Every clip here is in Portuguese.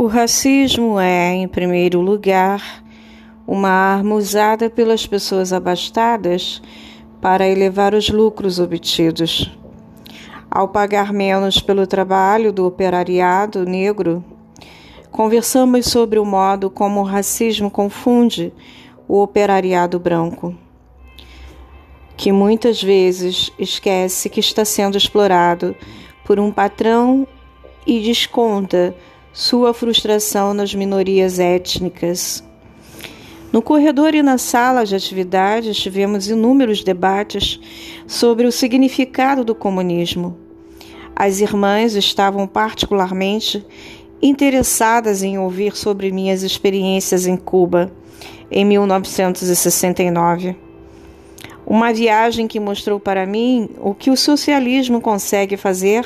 O racismo é, em primeiro lugar, uma arma usada pelas pessoas abastadas para elevar os lucros obtidos. Ao pagar menos pelo trabalho do operariado negro, conversamos sobre o modo como o racismo confunde o operariado branco, que muitas vezes esquece que está sendo explorado por um patrão e desconta sua frustração nas minorias étnicas. No corredor e na sala de atividades tivemos inúmeros debates sobre o significado do comunismo. As irmãs estavam particularmente interessadas em ouvir sobre minhas experiências em Cuba em 1969. Uma viagem que mostrou para mim o que o socialismo consegue fazer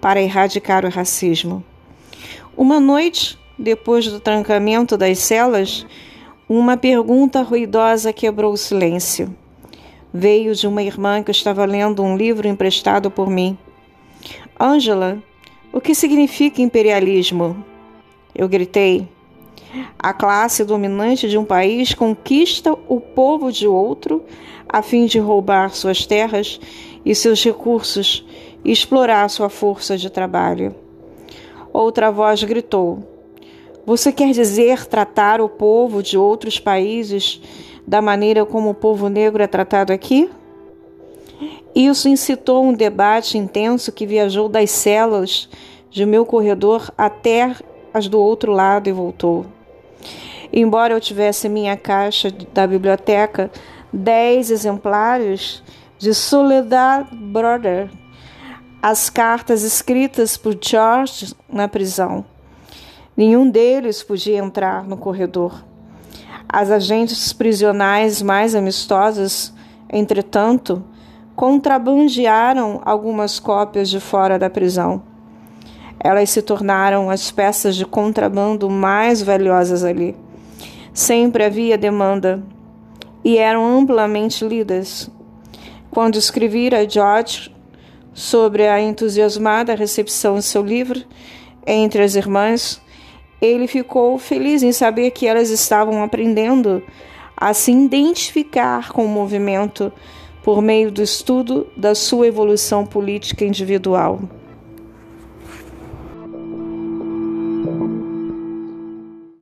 para erradicar o racismo. Uma noite, depois do trancamento das celas, uma pergunta ruidosa quebrou o silêncio. Veio de uma irmã que estava lendo um livro emprestado por mim. Ângela, o que significa imperialismo? Eu gritei. A classe dominante de um país conquista o povo de outro a fim de roubar suas terras e seus recursos e explorar sua força de trabalho. Outra voz gritou: você quer dizer tratar o povo de outros países da maneira como o povo negro é tratado aqui? Isso incitou um debate intenso que viajou das celas de meu corredor até as do outro lado e voltou. Embora eu tivesse minha caixa da biblioteca dez exemplares de Soledad Brother, as cartas escritas por George na prisão. Nenhum deles podia entrar no corredor. As agentes prisionais mais amistosas, entretanto, contrabandearam algumas cópias de fora da prisão. Elas se tornaram as peças de contrabando mais valiosas ali. Sempre havia demanda e eram amplamente lidas. Quando escrevi a George sobre a entusiasmada recepção de seu livro entre as irmãs, ele ficou feliz em saber que elas estavam aprendendo a se identificar com o movimento por meio do estudo da sua evolução política individual.